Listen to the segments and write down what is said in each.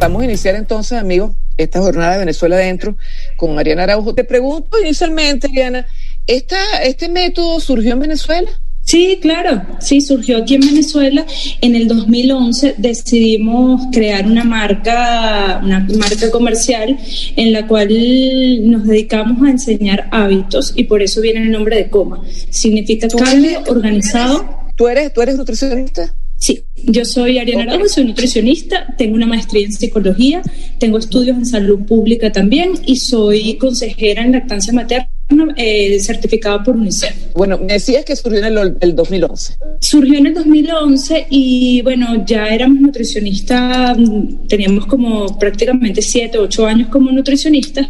Vamos a iniciar entonces, amigos, esta jornada de Venezuela Adentro con Ariana Araujo. Te pregunto inicialmente, Ariana, ¿esta, ¿este método surgió en Venezuela? Sí, claro, sí, surgió aquí en Venezuela. En el 2011 decidimos crear una marca, una marca comercial en la cual nos dedicamos a enseñar hábitos y por eso viene el nombre de Coma. Significa cambio organizado. ¿Tú eres, tú eres nutricionista? Sí, yo soy Ariana Araujo, soy nutricionista, tengo una maestría en psicología, tengo estudios en salud pública también y soy consejera en lactancia materna eh, certificado por UNICEF. Bueno, me decías que surgió en el, el, 2011. Surgió en el 2011 y bueno, ya éramos nutricionistas, teníamos como prácticamente 7, 8 años como nutricionistas,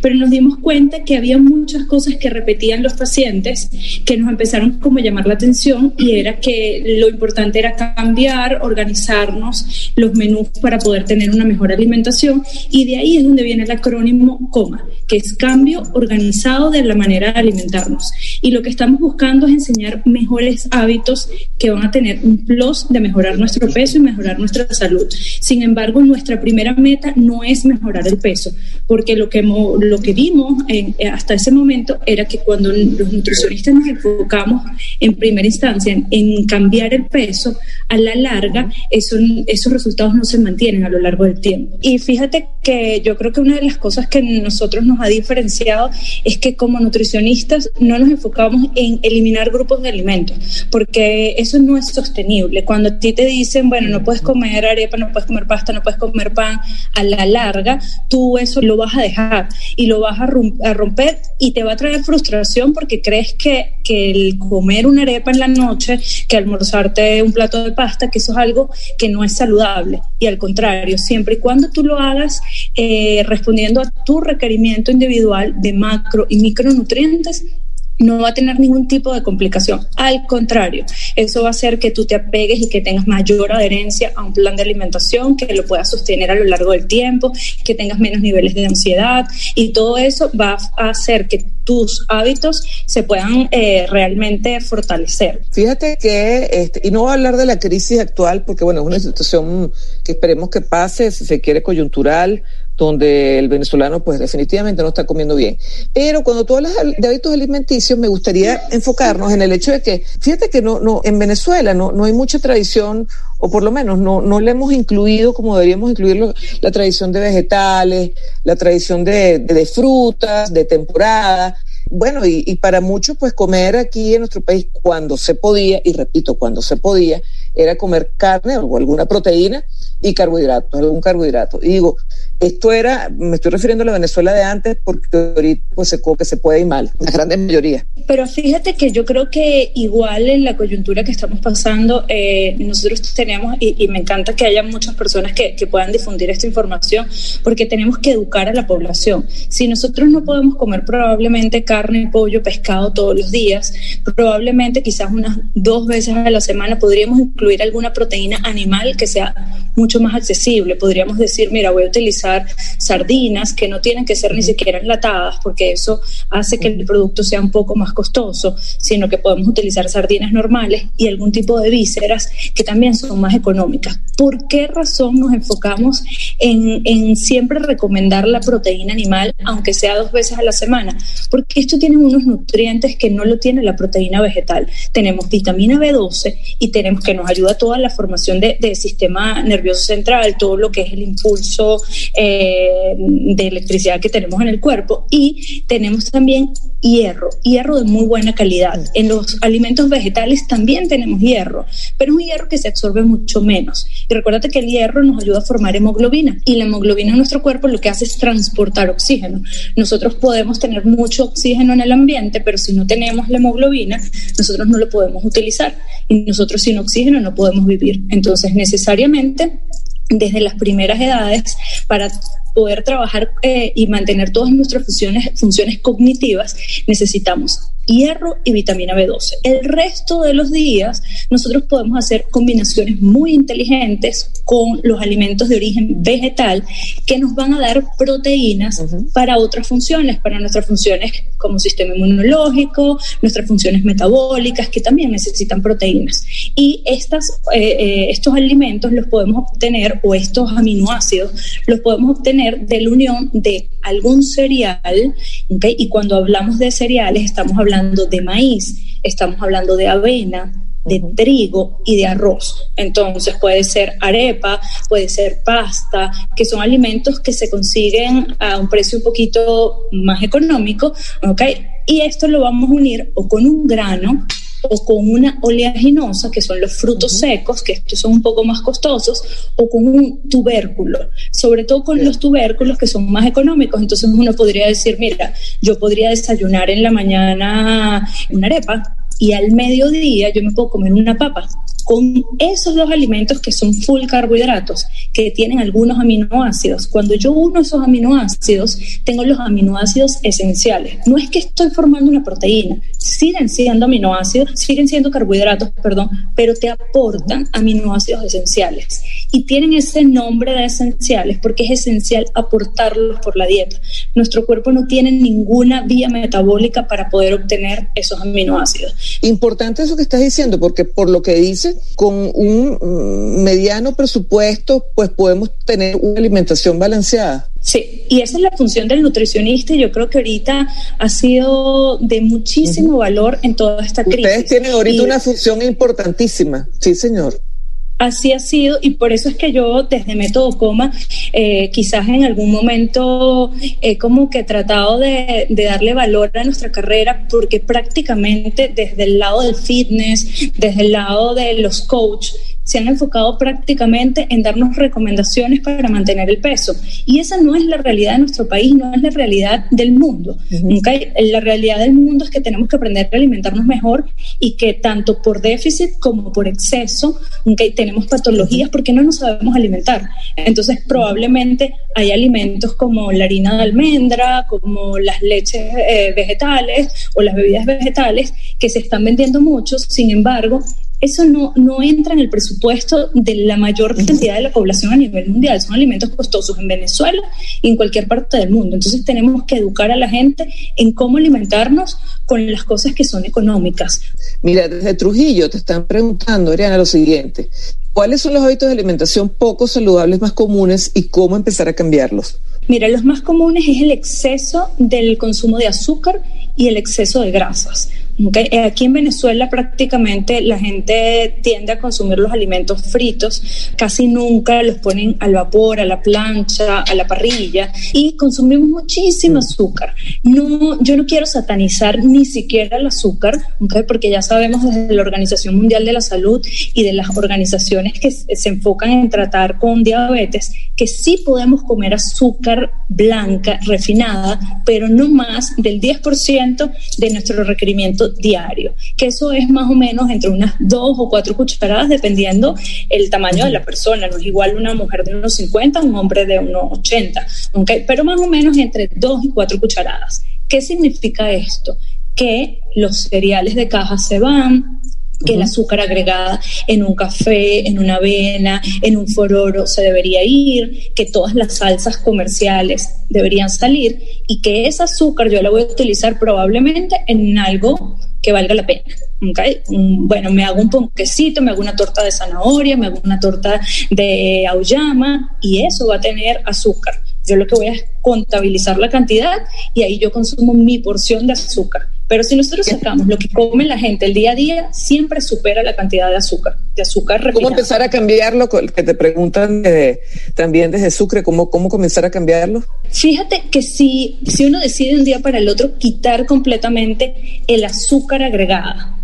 pero nos dimos cuenta que había muchas cosas que repetían los pacientes que nos empezaron como a llamar la atención y era que lo importante era cambiar, organizarnos los menús para poder tener una mejor alimentación y de ahí es donde viene el acrónimo COMA, que es cambio organizado de la manera de alimentarnos. Y lo que estamos buscando es enseñar mejores hábitos que van a tener un plus de mejorar nuestro peso y mejorar nuestra salud. Sin embargo, nuestra primera meta no es mejorar el peso, porque lo que, lo que vimos en, hasta ese momento era que cuando los nutricionistas nos enfocamos en primera instancia en, en cambiar el peso, a la larga eso, esos resultados no se mantienen a lo largo del tiempo. Y fíjate que yo creo que una de las cosas que nosotros nos ha diferenciado es que como nutricionistas no nos enfocamos en eliminar grupos de alimentos, porque eso no es sostenible. Cuando a ti te dicen, bueno, no puedes comer arepa, no puedes comer pasta, no puedes comer pan, a la larga tú eso lo vas a dejar y lo vas a, romper y te va a traer frustración porque crees que, que el comer una arepa en la noche, que almorzarte un plato de pasta, que eso es algo que no es saludable. Y al contrario, siempre y cuando tú lo hagas eh, respondiendo a tu requerimiento individual de macro y micronutrientes, no va a tener ningún tipo de complicación. Al contrario, eso va a hacer que tú te apegues y que tengas mayor adherencia a un plan de alimentación, que lo puedas sostener a lo largo del tiempo, que tengas menos niveles de ansiedad y todo eso va a hacer que tus hábitos se puedan eh, realmente fortalecer. Fíjate que, este, y no voy a hablar de la crisis actual, porque bueno, es una situación que esperemos que pase, si se quiere coyuntural, donde el venezolano pues definitivamente no está comiendo bien. Pero cuando tú hablas de hábitos alimenticios, me gustaría enfocarnos en el hecho de que, fíjate que no, no, en Venezuela no, no hay mucha tradición, o por lo menos no, no le hemos incluido como deberíamos incluirlo, la tradición de vegetales, la tradición de, de, de frutas, de temporada. Bueno, y, y para muchos, pues comer aquí en nuestro país cuando se podía, y repito, cuando se podía, era comer carne o alguna proteína y carbohidratos, algún carbohidrato. Y digo, esto era, me estoy refiriendo a la Venezuela de antes porque ahorita pues se, que se puede ir mal, la gran mayoría. Pero fíjate que yo creo que igual en la coyuntura que estamos pasando, eh, nosotros tenemos, y, y, me encanta que haya muchas personas que, que puedan difundir esta información, porque tenemos que educar a la población. Si nosotros no podemos comer probablemente carne, pollo, pescado todos los días, probablemente quizás unas dos veces a la semana podríamos incluir alguna proteína animal que sea mucho más accesible. Podríamos decir, mira, voy a utilizar sardinas que no tienen que ser ni siquiera enlatadas, porque eso hace que el producto sea un poco más costoso, sino que podemos utilizar sardinas normales y algún tipo de vísceras que también son más económicas. ¿Por qué razón nos enfocamos en, en siempre recomendar la proteína animal, aunque sea dos veces a la semana? Porque esto tiene unos nutrientes que no lo tiene la proteína vegetal. Tenemos vitamina B12 y tenemos que nos ayuda a toda la formación del de sistema nervioso central, todo lo que es el impulso eh, de electricidad que tenemos en el cuerpo y tenemos también hierro, hierro de muy buena calidad. En los alimentos vegetales también tenemos hierro, pero es un hierro que se absorbe mucho menos. Y recuérdate que el hierro nos ayuda a formar hemoglobina y la hemoglobina en nuestro cuerpo lo que hace es transportar oxígeno. Nosotros podemos tener mucho oxígeno en el ambiente, pero si no tenemos la hemoglobina, nosotros no lo podemos utilizar y nosotros sin oxígeno no podemos vivir. Entonces, necesariamente desde las primeras edades para poder trabajar eh, y mantener todas nuestras funciones, funciones cognitivas, necesitamos hierro y vitamina B12. El resto de los días nosotros podemos hacer combinaciones muy inteligentes con los alimentos de origen vegetal que nos van a dar proteínas para otras funciones, para nuestras funciones como sistema inmunológico, nuestras funciones metabólicas que también necesitan proteínas. Y estas, eh, eh, estos alimentos los podemos obtener o estos aminoácidos los podemos obtener de la unión de algún cereal, y cuando hablamos de cereales estamos hablando hablando de maíz, estamos hablando de avena, de trigo y de arroz. Entonces puede ser arepa, puede ser pasta, que son alimentos que se consiguen a un precio un poquito más económico, ¿ok? Y esto lo vamos a unir o con un grano o con una oleaginosa, que son los frutos secos, que estos son un poco más costosos, o con un tubérculo, sobre todo con los tubérculos que son más económicos. Entonces uno podría decir, mira, yo podría desayunar en la mañana una arepa y al mediodía yo me puedo comer una papa con esos dos alimentos que son full carbohidratos, que tienen algunos aminoácidos. Cuando yo uno esos aminoácidos, tengo los aminoácidos esenciales. No es que estoy formando una proteína, siguen siendo aminoácidos, siguen siendo carbohidratos, perdón, pero te aportan aminoácidos esenciales. Y tienen ese nombre de esenciales porque es esencial aportarlos por la dieta. Nuestro cuerpo no tiene ninguna vía metabólica para poder obtener esos aminoácidos. Importante eso que estás diciendo, porque por lo que dices, con un mm, mediano presupuesto, pues podemos tener una alimentación balanceada. Sí, y esa es la función del nutricionista y yo creo que ahorita ha sido de muchísimo valor en toda esta crisis. Ustedes tienen ahorita una función importantísima, sí señor. Así ha sido y por eso es que yo desde Método Coma eh, quizás en algún momento he como que tratado de, de, darle valor a nuestra carrera porque prácticamente desde el lado del fitness, desde el lado de los coaches, se han enfocado prácticamente en darnos recomendaciones para mantener el peso. Y esa no es la realidad de nuestro país, no es la realidad del mundo. La realidad del mundo es que tenemos que aprender a alimentarnos mejor y que tanto por déficit como por exceso tenemos patologías porque no nos sabemos alimentar. Entonces probablemente hay alimentos como la harina de almendra, como las leches eh, vegetales o las bebidas vegetales que se están vendiendo mucho, sin embargo, eso no, no entra en el presupuesto de la mayor cantidad de la población a nivel mundial. Son alimentos costosos en Venezuela y en cualquier parte del mundo. Entonces tenemos que educar a la gente en cómo alimentarnos con las cosas que son económicas. Mira, desde Trujillo te están preguntando, Ariana, lo siguiente. ¿Cuáles son los hábitos de alimentación poco saludables más comunes y cómo empezar a cambiarlos? Mira, los más comunes es el exceso del consumo de azúcar y el exceso de grasas. Eh, aquí en Venezuela prácticamente la gente tiende a consumir los alimentos fritos, casi nunca los ponen al vapor, a la plancha, a la parrilla y consumimos muchísimo mm. azúcar. No, yo no quiero satanizar ni siquiera el azúcar, porque ya sabemos desde la Organización Mundial de la Salud y de las organizaciones que se enfocan en tratar con diabetes, que sí podemos comer azúcar blanca, refinada, pero no más del 10% de nuestro requerimiento diario, que eso es más o menos entre unas dos o cuatro cucharadas dependiendo el tamaño de la persona. No es igual una mujer de unos 50 a un hombre de unos 80, ¿okay? pero más o menos entre dos y cuatro cucharadas. ¿Qué significa esto? Que los cereales de caja se van, que el azúcar agregada en un café, en una avena, en un fororo se debería ir, que todas las salsas comerciales deberían salir y que ese azúcar yo la voy a utilizar probablemente en algo que valga la pena. Bueno, me hago un ponquecito, me hago una torta de zanahoria, me hago una torta de auyama y eso va a tener azúcar. Yo lo que voy a es contabilizar la cantidad y ahí yo consumo mi porción de azúcar. Pero si nosotros sacamos lo que come la gente el día a día, siempre supera la cantidad de azúcar, de azúcar ¿Cómo empezar a cambiarlo? Que te preguntan también desde Sucre, ¿cómo, ¿cómo comenzar a cambiarlo? Fíjate que si, si uno decide un día para el otro quitar completamente el azúcar agregada,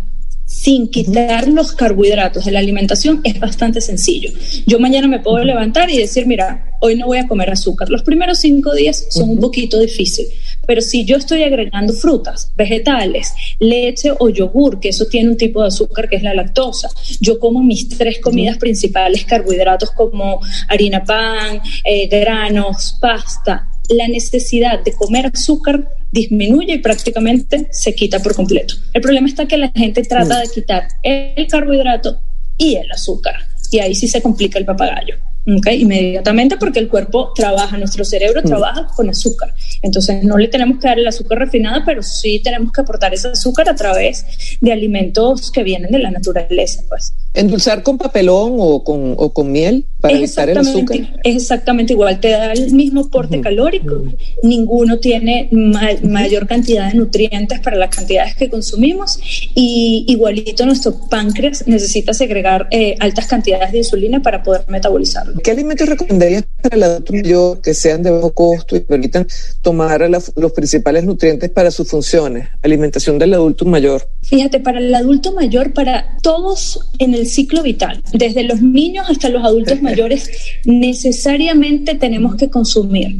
sin quitar los carbohidratos de la alimentación es bastante sencillo. Yo mañana me puedo levantar y decir, mira, hoy no voy a comer azúcar. Los primeros cinco días son un poquito difíciles, Pero si yo estoy agregando frutas, vegetales, leche o yogur, que eso tiene un tipo de azúcar que es la lactosa, yo como mis tres comidas principales, carbohidratos como harina pan, eh, granos, pasta, la necesidad de comer azúcar disminuye y prácticamente se quita por completo. El problema está que la gente trata de quitar el carbohidrato y el azúcar. Y ahí sí se complica el papagayo. ¿Okay? Inmediatamente porque el cuerpo trabaja, nuestro cerebro trabaja con azúcar. Entonces no le tenemos que dar el azúcar refinada, pero sí tenemos que aportar ese azúcar a través de alimentos que vienen de la naturaleza. Pues. ¿Endulzar con papelón o con, o con miel para evitar el azúcar? Es exactamente igual, te da el mismo aporte calórico, ninguno tiene ma mayor cantidad de nutrientes para las cantidades que consumimos y igualito nuestro páncreas necesita segregar eh, altas cantidades de insulina para poder metabolizarlo. ¿Qué alimentos recomendarías para el adulto mayor que sean de bajo costo y permitan tomar la, los principales nutrientes para sus funciones? Alimentación del adulto mayor. Fíjate, para el adulto mayor, para todos en el ciclo vital, desde los niños hasta los adultos mayores, necesariamente tenemos que consumir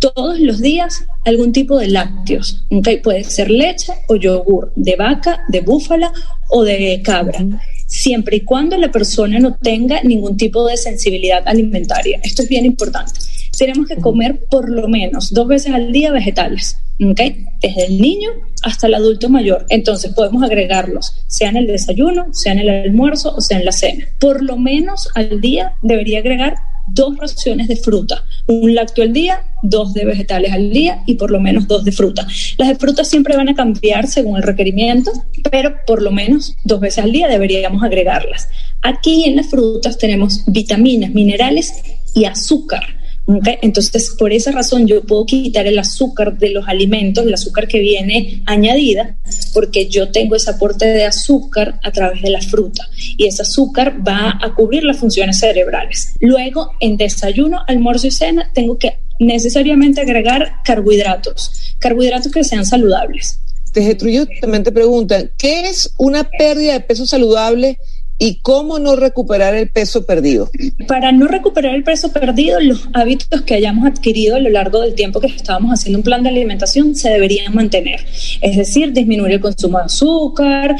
todos los días algún tipo de lácteos. ¿okay? Puede ser leche o yogur de vaca, de búfala o de cabra, siempre y cuando la persona no tenga ningún tipo de sensibilidad alimentaria. Esto es bien importante. Tenemos que comer por lo menos dos veces al día vegetales. ¿okay? Desde el niño hasta el adulto mayor. Entonces podemos agregarlos, sea en el desayuno, sea en el almuerzo o sea en la cena. Por lo menos al día debería agregar dos raciones de fruta, un lácteo al día, dos de vegetales al día y por lo menos dos de fruta. Las de fruta siempre van a cambiar según el requerimiento, pero por lo menos dos veces al día deberíamos agregarlas. Aquí en las frutas tenemos vitaminas, minerales y azúcar. ¿Okay? Entonces, por esa razón yo puedo quitar el azúcar de los alimentos, el azúcar que viene añadida, porque yo tengo ese aporte de azúcar a través de la fruta y ese azúcar va a cubrir las funciones cerebrales. Luego, en desayuno, almuerzo y cena, tengo que necesariamente agregar carbohidratos, carbohidratos que sean saludables. Te también te preguntan, ¿qué es una pérdida de peso saludable ¿Y cómo no recuperar el peso perdido? Para no recuperar el peso perdido, los hábitos que hayamos adquirido a lo largo del tiempo que estábamos haciendo un plan de alimentación se deberían mantener. Es decir, disminuir el consumo de azúcar,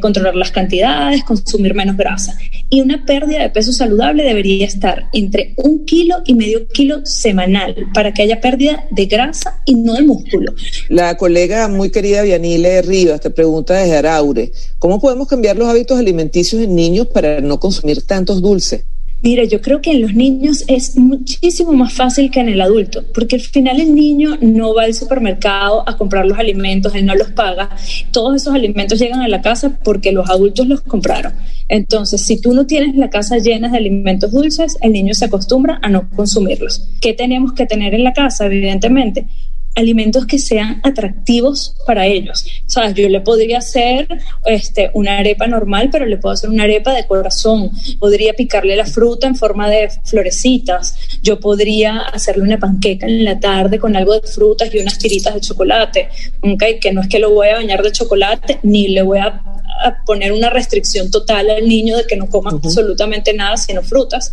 controlar las cantidades, consumir menos grasa. Y una pérdida de peso saludable debería estar entre un kilo y medio kilo semanal para que haya pérdida de grasa y no de músculo. La colega muy querida Vianile Rivas te pregunta desde Araure, ¿cómo podemos cambiar los hábitos alimenticios en niños niños para no consumir tantos dulces? Mira, yo creo que en los niños es muchísimo más fácil que en el adulto, porque al final el niño no va al supermercado a comprar los alimentos, él no los paga. Todos esos alimentos llegan a la casa porque los adultos los compraron. Entonces, si tú no tienes la casa llena de alimentos dulces, el niño se acostumbra a no consumirlos. ¿Qué tenemos que tener en la casa? Evidentemente, alimentos que sean atractivos para ellos. O sea, yo le podría hacer este, una arepa normal, pero le puedo hacer una arepa de corazón. Podría picarle la fruta en forma de florecitas. Yo podría hacerle una panqueca en la tarde con algo de frutas y unas tiritas de chocolate. ¿okay? Que no es que lo voy a bañar de chocolate, ni le voy a, poner una restricción total al niño de que no coma absolutamente nada, sino frutas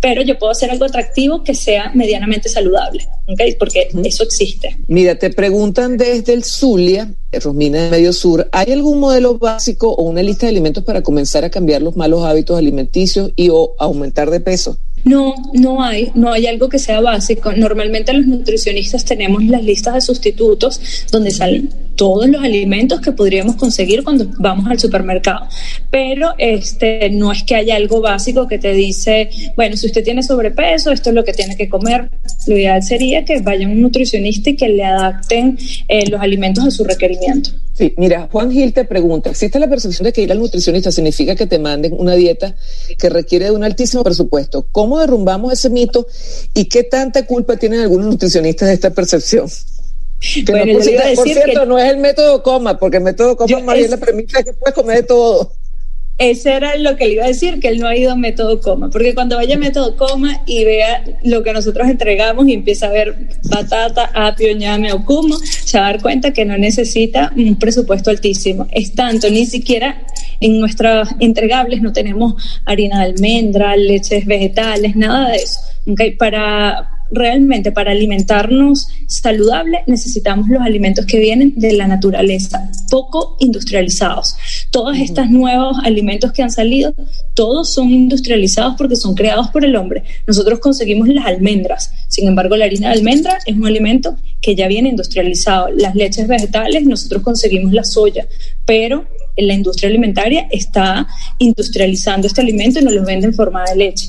pero yo puedo hacer algo atractivo que sea medianamente saludable, ¿okay? porque eso existe. Mira, te preguntan desde el Zulia, Rosmina de Medio Sur, ¿hay algún modelo básico o una lista de alimentos para comenzar a cambiar los malos hábitos alimenticios y o aumentar de peso? No, no hay, no hay algo que sea básico. Normalmente los nutricionistas tenemos las listas de sustitutos donde salen todos los alimentos que podríamos conseguir cuando vamos al supermercado. Pero este no es que haya algo básico que te dice, bueno, si usted tiene sobrepeso, esto es lo que tiene que comer. Lo ideal sería que vaya un nutricionista y que le adapten eh, los alimentos a su requerimiento. Sí, mira, Juan Gil te pregunta, ¿existe la percepción de que ir al nutricionista significa que te manden una dieta que requiere de un altísimo presupuesto? ¿Cómo derrumbamos ese mito y qué tanta culpa tienen algunos nutricionistas de esta percepción? Bueno, no, por, le iba a cierto, por decir cierto, que- no es el método coma, porque el método coma Yo- más bien es- premisa es que puedes comer de todo. Ese era lo que le iba a decir, que él no ha ido a método coma, porque cuando vaya a método coma y vea lo que nosotros entregamos y empieza a ver batata, apio, ñame o kumo, se va a dar cuenta que no necesita un presupuesto altísimo. Es tanto, ni siquiera en nuestras entregables no tenemos harina de almendra, leches vegetales, nada de eso. ¿ok? Para realmente para alimentarnos saludable necesitamos los alimentos que vienen de la naturaleza, poco industrializados. Todos estos nuevos alimentos que han salido, todos son industrializados porque son creados por el hombre. Nosotros conseguimos las almendras, sin embargo la harina de almendra es un alimento que ya viene industrializado. Las leches vegetales, nosotros conseguimos la soya, pero la industria alimentaria está industrializando este alimento y nos lo vende en forma de leche.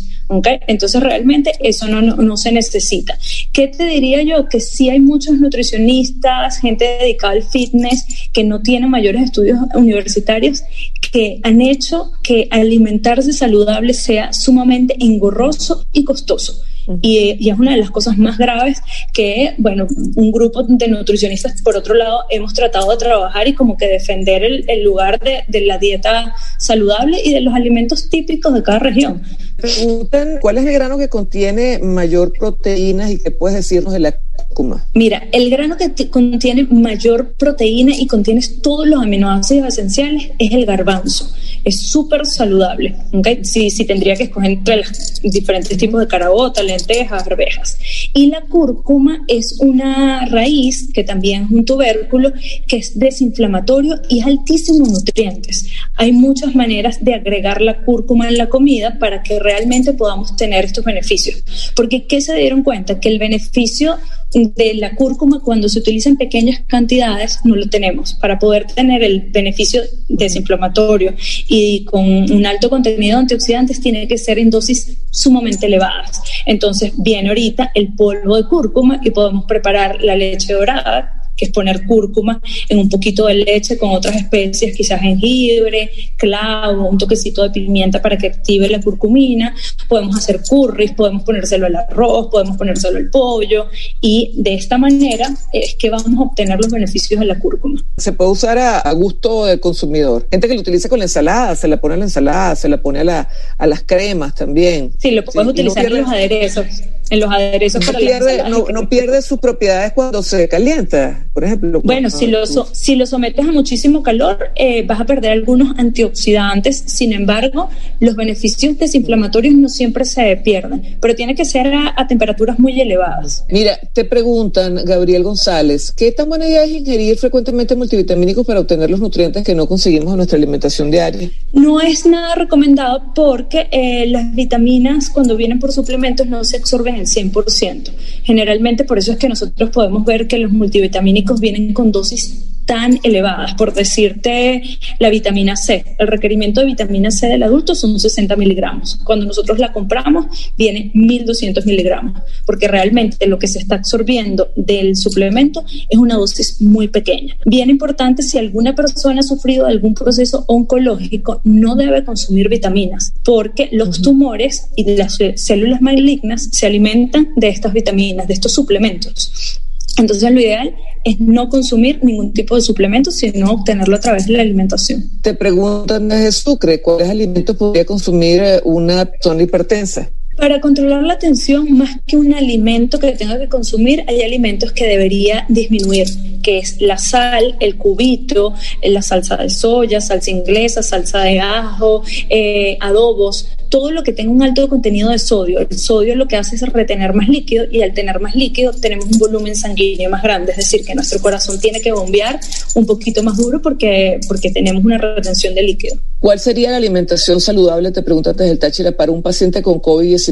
Entonces realmente eso no, no, se necesita. ¿Qué te diría yo? Que sí hay muchos nutricionistas, gente dedicada al fitness, que no tienen mayores estudios universitarios, que han hecho que alimentarse saludable sea sumamente engorroso y costoso. Y, es una de las cosas más graves que, bueno, un grupo de nutricionistas, por otro lado, hemos tratado de trabajar y como que defender el, lugar de, de, la dieta saludable y de los alimentos típicos de cada región. Preguntan, ¿cuál es el grano que contiene mayor proteínas y qué puedes decirnos de la cúrcuma? Mira, el grano que contiene mayor proteína y contiene todos los aminoácidos esenciales es el garbanzo. Es súper saludable. ¿okay? Sí, tendría que escoger entre los diferentes tipos de carabota, lentejas, arvejas. Y la cúrcuma es una raíz que también es un tubérculo que es desinflamatorio y es altísimo en nutrientes. Hay muchas maneras de agregar la cúrcuma en la comida para que realmente podamos tener estos beneficios. Porque ¿qué se dieron cuenta? Que el beneficio de la cúrcuma cuando se utiliza en pequeñas cantidades no lo tenemos. Para poder tener el beneficio desinflamatorio y con un alto contenido de antioxidantes tiene que ser en dosis sumamente elevadas. Entonces viene ahorita el polvo de cúrcuma y podemos preparar la leche dorada que es poner cúrcuma en un poquito de leche con otras especies, quizás jengibre, clavo, un toquecito de pimienta para que active la curcumina. Podemos hacer curries, podemos ponérselo al arroz, podemos ponérselo al pollo y de esta manera es que vamos a obtener los beneficios de la cúrcuma. Se puede usar a, gusto del consumidor. Gente que lo utiliza con la ensalada, se la pone a la ensalada, se la pone a, la, a las cremas también. Sí, lo puedes utilizar en los aderezos en los aderezos no pierde, no, pierde sus propiedades cuando se calienta, por ejemplo. Bueno, si lo, si lo sometes a muchísimo calor, eh, vas a perder algunos antioxidantes. Sin embargo, los beneficios desinflamatorios no siempre se pierden, pero tiene que ser a, temperaturas muy elevadas. Mira, te preguntan, Gabriel González, ¿qué tan buena idea es ingerir frecuentemente multivitamínicos para obtener los nutrientes que no conseguimos en nuestra alimentación diaria? No es nada recomendado porque eh, las vitaminas cuando vienen por suplementos no se absorben 100%. Generalmente por eso es que nosotros podemos ver que los multivitamínicos vienen con dosis tan elevadas. Por decirte, la vitamina C, el requerimiento de vitamina C del adulto son 60 miligramos. Cuando nosotros la compramos, viene 1200 miligramos, porque realmente lo que se está absorbiendo del suplemento es una dosis muy pequeña. Bien importante, si alguna persona ha sufrido algún proceso oncológico, no debe consumir vitaminas, porque los tumores y las células malignas se alimentan de estas vitaminas, de estos suplementos. Entonces lo ideal es no consumir ningún tipo de suplemento, sino obtenerlo a través de la alimentación. Te preguntan Sucre, ¿cuáles alimentos podría consumir eh, una persona hipertensa? Para controlar la tensión, más que un alimento que tenga que consumir, hay alimentos que debería disminuir, que es la sal, el cubito, la salsa de soya, salsa inglesa, salsa de ajo, eh, adobos todo lo que tenga un alto contenido de sodio. El sodio lo que hace es retener más líquido y al tener más líquido tenemos un volumen sanguíneo más grande, es decir, que nuestro corazón tiene que bombear un poquito más duro porque, porque tenemos una retención de líquido. ¿Cuál sería la alimentación saludable, te preguntas desde el Táchira, para un paciente con COVID-19?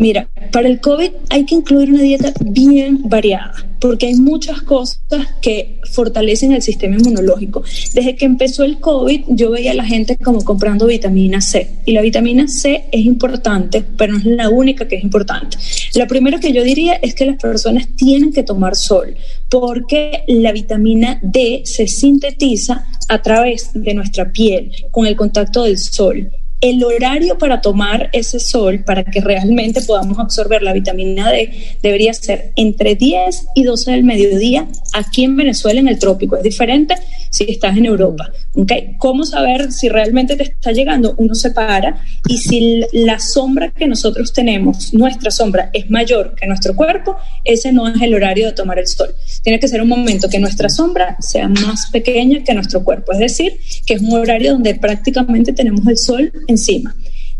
Mira, para el COVID hay que incluir una dieta bien variada, porque hay muchas cosas que fortalecen el sistema inmunológico. Desde que empezó el COVID, yo veía a la gente como comprando vitamina C, y la vitamina C es importante, pero no es la única que es importante. La primera que yo diría es que las personas tienen que tomar sol, porque la vitamina D se sintetiza a través de nuestra piel con el contacto del sol el horario para tomar ese sol, para que realmente podamos absorber la vitamina D, debería ser entre 10 y 12 del mediodía aquí en Venezuela, en el trópico. Es diferente si estás en Europa. ¿Okay? ¿Cómo saber si realmente te está llegando? Uno se para y si la sombra que nosotros tenemos, nuestra sombra, es mayor que nuestro cuerpo, ese no es el horario de tomar el sol. Tiene que ser un momento que nuestra sombra sea más pequeña que nuestro cuerpo. Es decir, que es un horario donde prácticamente tenemos el sol encima.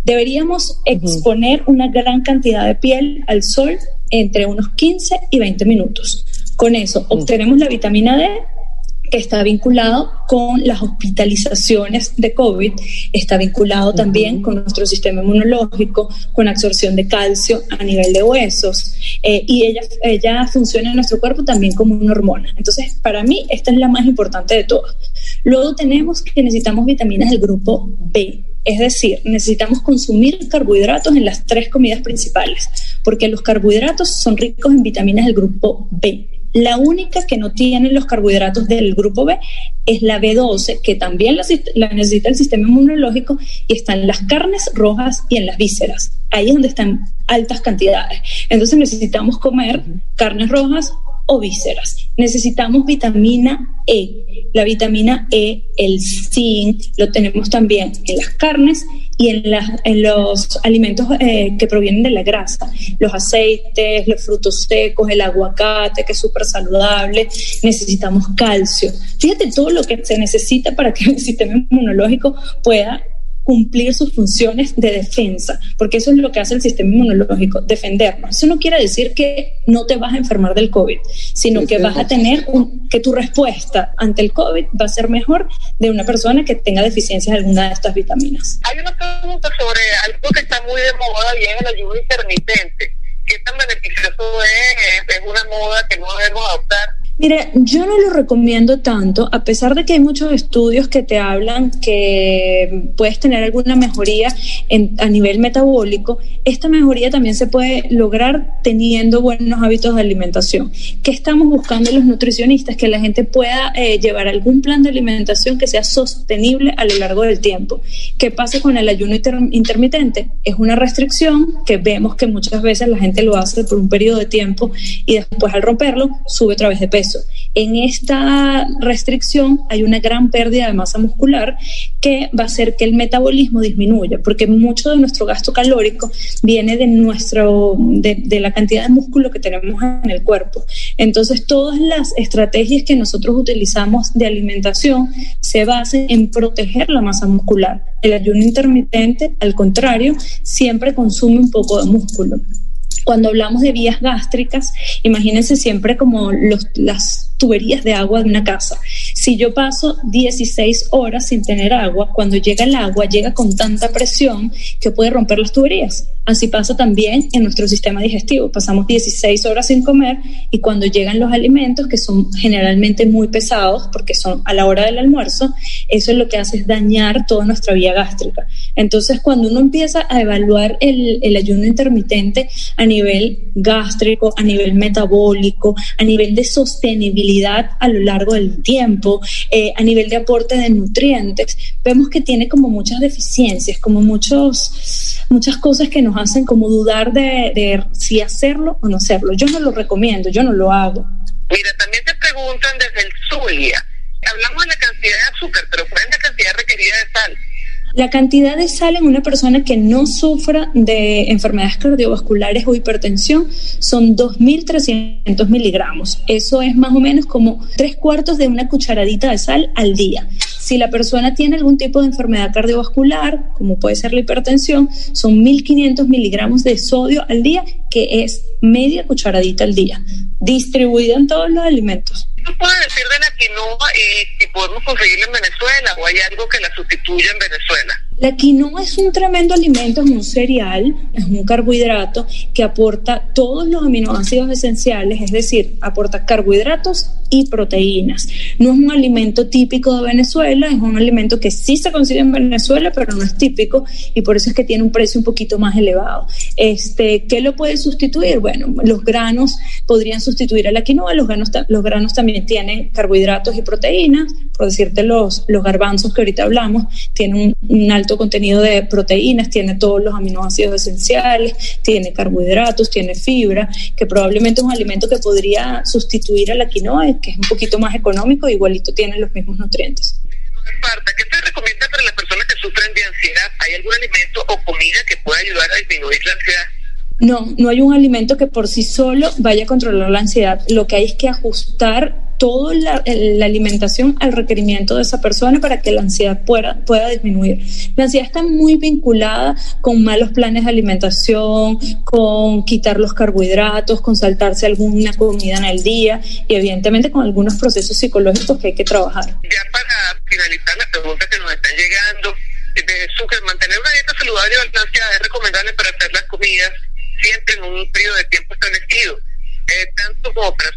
Deberíamos exponer una gran cantidad de piel al sol entre unos 15 y 20 minutos. Con eso obtenemos la vitamina D que está vinculado con las hospitalizaciones de COVID, está vinculado también con nuestro sistema inmunológico, con absorción de calcio a nivel de huesos, eh, y ella, ella funciona en nuestro cuerpo también como una hormona. Entonces, para mí, esta es la más importante de todas. Luego tenemos que necesitamos vitaminas del grupo B, es decir, necesitamos consumir carbohidratos en las tres comidas principales, porque los carbohidratos son ricos en vitaminas del grupo B. La única que no tiene los carbohidratos del grupo B es la B12, que también la, necesita el sistema inmunológico y está en las carnes rojas y en las vísceras. Ahí es donde están altas cantidades. Entonces necesitamos comer carnes rojas, o vísceras. Necesitamos vitamina E. La vitamina E, el zinc, lo tenemos también en las carnes y en, en los alimentos eh, que provienen de la grasa, los aceites, los frutos secos, el aguacate, que es súper saludable. Necesitamos calcio. Fíjate todo lo que se necesita para que el sistema inmunológico pueda cumplir sus funciones de defensa, porque eso es lo que hace el sistema inmunológico, defendernos. Eso no quiere decir que no te vas a enfermar del COVID, sino que vas a tener que tu respuesta ante el COVID va a ser mejor de una persona que tenga deficiencias de alguna de estas vitaminas. Hay una pregunta sobre algo que está muy de moda y es el ayuno intermitente. ¿Qué tan beneficioso es? ¿Es una moda que no debemos adoptar? Mire, yo no lo recomiendo tanto, a pesar de que hay muchos estudios que te hablan que puedes tener alguna mejoría en, a nivel metabólico, esta mejoría también se puede lograr teniendo buenos hábitos de alimentación. ¿Qué estamos buscando los nutricionistas? Que la gente pueda eh, llevar algún plan de alimentación que sea sostenible a lo largo del tiempo. ¿Qué pasa con el ayuno intermitente? Es una restricción que vemos que muchas veces la gente lo hace por un periodo de tiempo y después al romperlo sube otra vez de peso. En esta restricción hay una gran pérdida de masa muscular que va a hacer que el metabolismo disminuya, porque mucho de nuestro gasto calórico viene de, nuestro, de, la cantidad de músculo que tenemos en el cuerpo. Entonces, todas las estrategias que nosotros utilizamos de alimentación se basan en proteger la masa muscular. El ayuno intermitente, al contrario, siempre consume un poco de músculo cuando hablamos de vías gástricas, imagínense siempre como los, las tuberías de agua de una casa. Si yo paso 16 horas sin tener agua, cuando llega el agua llega con tanta presión que puede romper las tuberías. Así pasa también en nuestro sistema digestivo. Pasamos 16 horas sin comer y cuando llegan los alimentos, que son generalmente muy pesados porque son a la hora del almuerzo, eso es lo que hace es dañar toda nuestra vía gástrica. Entonces, cuando uno empieza a evaluar el, el ayuno intermitente a nivel gástrico, a nivel metabólico, a nivel de sostenibilidad, a lo largo del tiempo, eh, a nivel de aporte de nutrientes, vemos que tiene como muchas deficiencias, como muchos, muchas cosas que nos hacen como dudar de, de si hacerlo o no hacerlo. Yo no lo recomiendo, yo no lo hago. Mira, también te preguntan desde el Zulia. Hablamos de la cantidad de azúcar, pero ¿cuál es la cantidad requerida de sal? La cantidad de sal en una persona que no sufra de enfermedades cardiovasculares o hipertensión son 2.300 miligramos. Eso es más o menos como tres cuartos de una cucharadita de sal al día. Si la persona tiene algún tipo de enfermedad cardiovascular, como puede ser la hipertensión, son 1.500 miligramos de sodio al día, que es media cucharadita al día, distribuida en todos los alimentos. ¿Qué decir de quinoa y si podemos conseguirla en Venezuela o hay algo que la sustituya en Venezuela? La quinoa es un tremendo alimento, es un cereal, es un carbohidrato que aporta todos los aminoácidos esenciales, es decir, aporta carbohidratos y proteínas. No es un alimento típico de Venezuela, es un alimento que sí se consigue en Venezuela, pero no es típico y por eso es que tiene un precio un poquito más elevado. Este, ¿Qué lo puede sustituir? Bueno, los granos podrían sustituir a la quinoa, los granos, los granos también tienen carbohidratos y proteínas, por decirte los, los garbanzos que ahorita hablamos, tienen un alto contenido de proteínas, tiene todos los aminoácidos esenciales, tiene carbohidratos, tiene fibra, que probablemente es un alimento que podría sustituir a la quinoa, que es un poquito más económico, igualito tiene los mismos nutrientes. ¿Qué te recomienda para las personas que sufren de ansiedad? ¿Hay algún alimento o comida que pueda ayudar a disminuir la ansiedad? No, no hay un alimento que por sí solo vaya a controlar la ansiedad. Lo que hay es que ajustar toda la, la, alimentación al requerimiento de esa persona para que la ansiedad pueda, pueda disminuir. La ansiedad está muy vinculada con malos planes de alimentación, con quitar los carbohidratos, con saltarse alguna comida en el día y evidentemente con algunos procesos psicológicos que hay que trabajar. Ya para finalizar las preguntas que nos están llegando, de Zucker, mantener una dieta saludable y balanceada es recomendable para hacer las comidas siempre en un periodo de tiempo establecido, eh, tanto como para,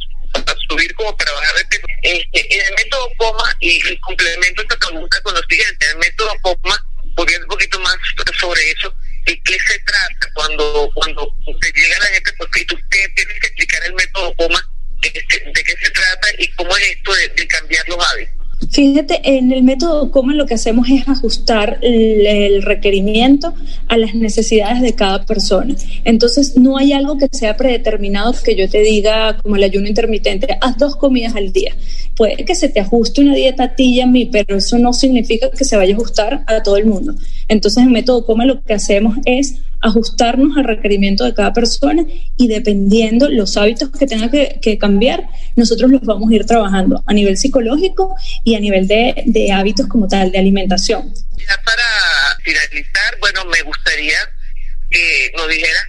subir como para bajar de peso. Este, en el método coma, y, complemento esta pregunta con lo siguiente, en el método coma, volviendo un poquito más sobre eso, ¿de qué se trata cuando cuando te llega la gente? Porque usted tiene que explicar el método coma, de, de qué se trata y cómo es esto de cambiar los hábitos. Fíjate, en el método COMA lo que hacemos es ajustar el, requerimiento a las necesidades de cada persona. Entonces, no hay algo que sea predeterminado que yo te diga, como el ayuno intermitente, haz dos comidas al día. Puede que se te ajuste una dieta a ti y a mí, pero eso no significa que se vaya a ajustar a todo el mundo. Entonces, en método COMA lo que hacemos es ajustarnos al requerimiento de cada persona y dependiendo los hábitos que tenga que, cambiar, nosotros los vamos a ir trabajando a nivel psicológico y a nivel de, de hábitos como tal, de alimentación. Ya para finalizar, bueno, me gustaría que nos dijera,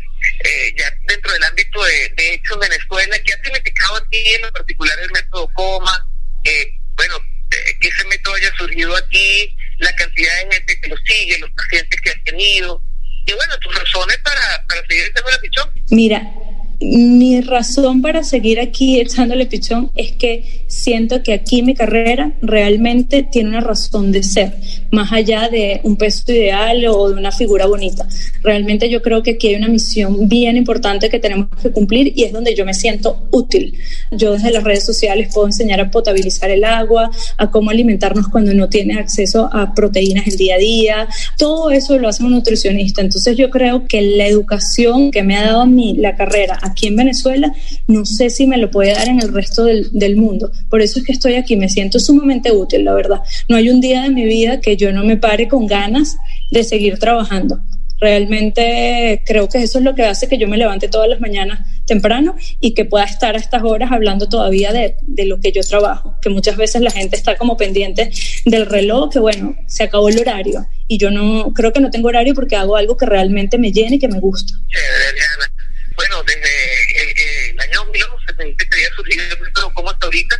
eh, ya dentro del ámbito de, de hecho en Venezuela, ¿qué ha significado aquí en particular el método COMA? Eh, bueno, eh, que ese método haya surgido aquí, la cantidad de gente que lo sigue, los pacientes que ha tenido, y bueno, tus razones para, para seguir echándole pichón. Mira, mi razón para seguir aquí echándole pichón es que siento que aquí mi carrera realmente tiene una razón de ser, más allá de un peso ideal o de una figura bonita. Realmente yo creo que aquí hay una misión bien importante que tenemos que cumplir y es donde yo me siento útil. Yo desde las redes sociales puedo enseñar a potabilizar el agua, a cómo alimentarnos cuando no tiene acceso a proteínas el día a día. Todo eso lo hace un nutricionista. Entonces yo creo que la educación que me ha dado a mí la carrera aquí en Venezuela, no sé si me lo puede dar en el resto del, del mundo. Por eso es que estoy aquí, me siento sumamente útil, la verdad. No hay un día de mi vida que yo no me pare con ganas de seguir trabajando. Realmente creo que eso es lo que hace que yo me levante todas las mañanas temprano y que pueda estar a estas horas hablando todavía de, de, lo que yo trabajo, que muchas veces la gente está como pendiente del reloj, que bueno, se acabó el horario y yo no creo que no tengo horario porque hago algo que realmente me llene y que me gusta. Bueno, desde el, año 1970 que había surgido el método como hasta ahorita,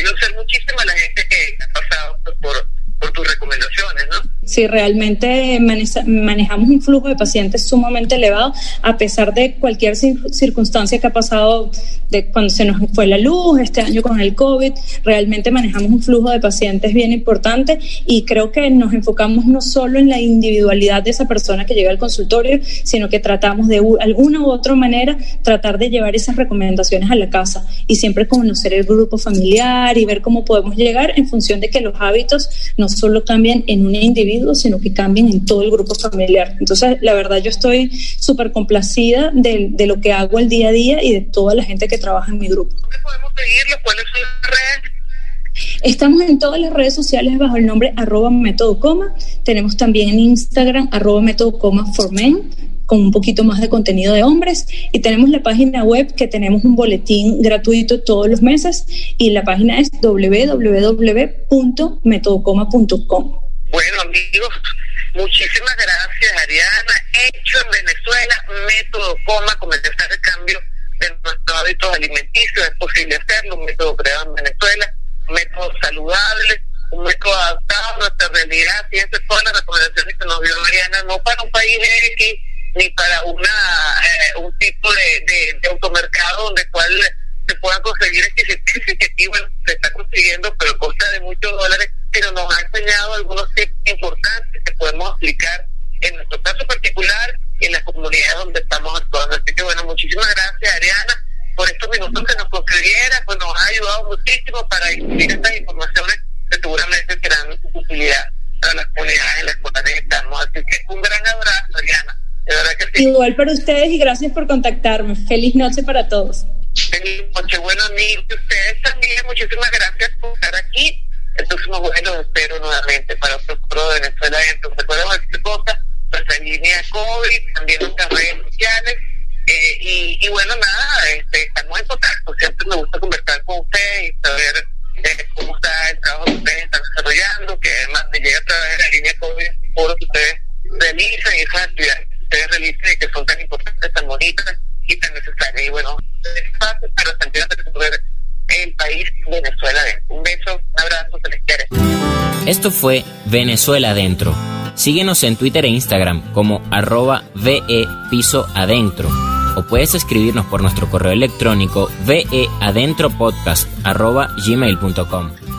ha debido ser muchísima la gente que ha pasado por, por tus recomendaciones. Sí, realmente manejamos un flujo de pacientes sumamente elevado, a pesar de cualquier circunstancia que ha pasado de cuando se nos fue la luz, este año con el COVID, realmente manejamos un flujo de pacientes bien importante y creo que nos enfocamos no solo en la individualidad de esa persona que llega al consultorio, sino que tratamos de alguna u otra manera tratar de llevar esas recomendaciones a la casa y siempre conocer el grupo familiar y ver cómo podemos llegar en función de que los hábitos no solo cambien en un individuo, sino que cambien en todo el grupo familiar. Entonces, la verdad, yo estoy súper complacida de, de, lo que hago el día a día y de toda la gente que trabaja en mi grupo. ¿Dónde podemos seguirlo? ¿Cuáles son las redes? Estamos en todas las redes sociales bajo el nombre arroba método coma. Tenemos también en Instagram arroba método coma for men con un poquito más de contenido de hombres y tenemos la página web que tenemos un boletín gratuito todos los meses y la página es www.metodocoma.com. Bueno, amigos, muchísimas gracias, Ariana. Hecho en Venezuela, método coma, comenzar el cambio de nuestros hábitos alimenticios. Es posible hacerlo, un método creado en Venezuela, un método saludable, un método adaptado a nuestra realidad. Fíjense todas las recomendaciones que nos dio Ariana, no para un país X, ni para una eh, un tipo de, de, de, automercado donde cual se puedan conseguir este objetivo, se está consiguiendo, pero costa de muchos dólares pero nos ha enseñado algunos tips importantes que podemos aplicar en nuestro caso particular y en las comunidades donde estamos actuando. Así que bueno, muchísimas gracias Ariana por estos minutos que nos concediera, pues nos ha ayudado muchísimo para difundir estas informaciones que seguramente serán de utilidad para las comunidades en las cuales estamos. Así que un gran abrazo Ariana. De verdad que sí. Igual para ustedes y gracias por contactarme. Feliz noche para todos. Feliz noche, bueno amigos, ustedes también, muchísimas gracias por estar aquí el próximo vuelo espero nuevamente para otro pro de Venezuela Entonces, Recuerden cualquier cosa, nuestra línea COVID, también nuestras redes sociales. Eh, y, y, bueno, nada, este, estamos en contacto. Siempre me gusta conversar con ustedes y saber eh, cómo está el trabajo que ustedes están desarrollando, que además me llega a través de la línea COVID, por que ustedes realizan y esas actividades que ustedes realizan y que son tan importantes, tan bonitas y tan necesarias. Y bueno, es fácil, pero también resolver el país Venezuela adentro. Un beso, un abrazo, se les quiere. Esto fue Venezuela adentro Síguenos en Twitter e Instagram como arroba VE Piso Adentro. O puedes escribirnos por nuestro correo electrónico veadentropodcast arroba gmail.com.